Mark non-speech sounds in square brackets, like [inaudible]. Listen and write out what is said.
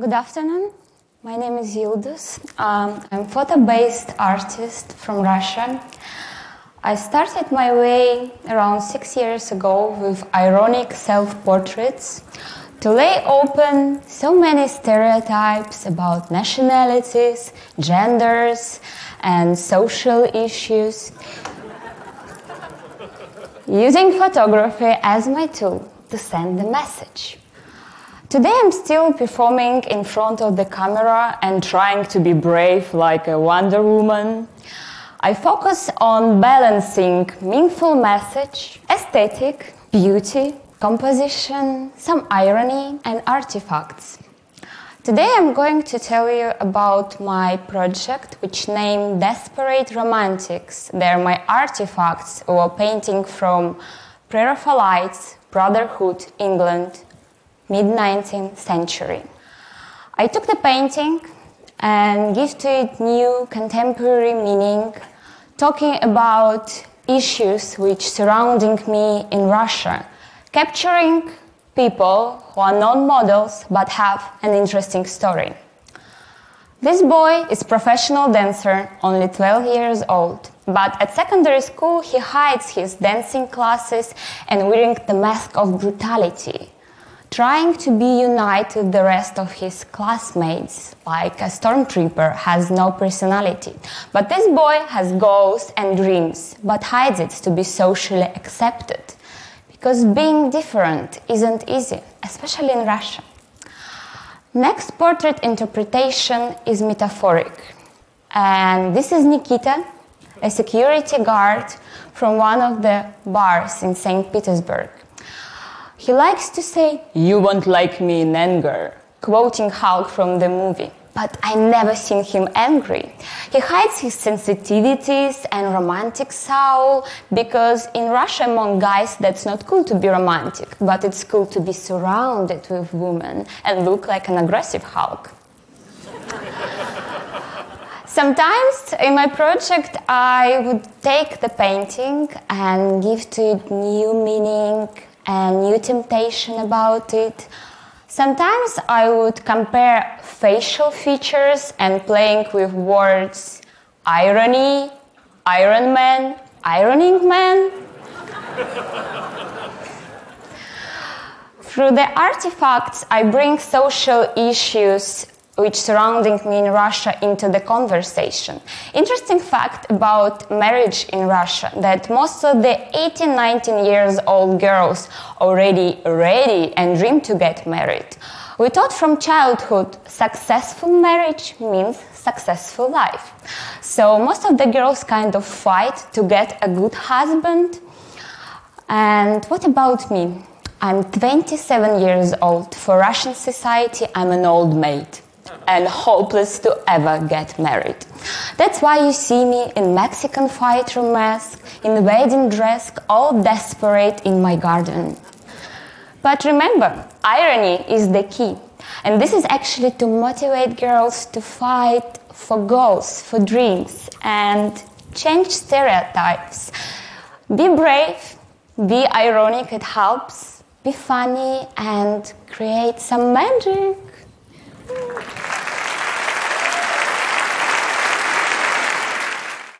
Good afternoon. My name is Yuldus. Um, I'm photo-based artist from Russia. I started my way around six years ago with ironic self-portraits to lay open so many stereotypes about nationalities, genders, and social issues, using photography as my tool to send a message. Today I'm still performing in front of the camera and trying to be brave like a Wonder Woman. I focus on balancing meaningful message, aesthetic, beauty, composition, some irony, and artifacts. Today I'm going to tell you about my project, which named Desperate Romantics. They're my artifacts or painting from Pre-Raphaelites, Brotherhood, England, mid 19th century. I took the painting and gave to it new contemporary meaning, talking about issues which surrounding me in Russia, capturing people who are not models but have an interesting story. This boy is professional dancer, only 12 years old. But at secondary school, he hides his dancing classes and wearing the mask of brutality trying to be united with the rest of his classmates, like a stormtrooper has no personality. But this boy has goals and dreams, but hides it to be socially accepted. Because being different isn't easy, especially in Russia. Next portrait interpretation is metaphoric. And this is Nikita, a security guard from one of the bars in St. Petersburg. He likes to say, You won't like me in anger, quoting Hulk from the movie. But I never seen him angry. He hides his sensitivities and romantic soul because in Russia, among guys, that's not cool to be romantic, but it's cool to be surrounded with women and look like an aggressive Hulk. [laughs] Sometimes in my project, I would take the painting and give to it new meaning, a new temptation about it. Sometimes I would compare facial features and playing with words irony, Iron Man, ironing man. Through the artifacts, I bring social issues which surrounding me in Russia into the conversation. Interesting fact about marriage in Russia that most of the 18, 19 years old girls already ready and dream to get married. We taught from childhood successful marriage means successful life. So most of the girls kind of fight to get a good husband. And what about me? I'm 27 years old. For Russian society, I'm an old maid and hopeless to ever get married. That's why you see me in Mexican fighter mask, in wedding dress, all desperate in my garden. But remember, irony is the key. And this is actually to motivate girls to fight for goals, for dreams, and change stereotypes. Be brave, be ironic, it helps. Be funny and create some magic.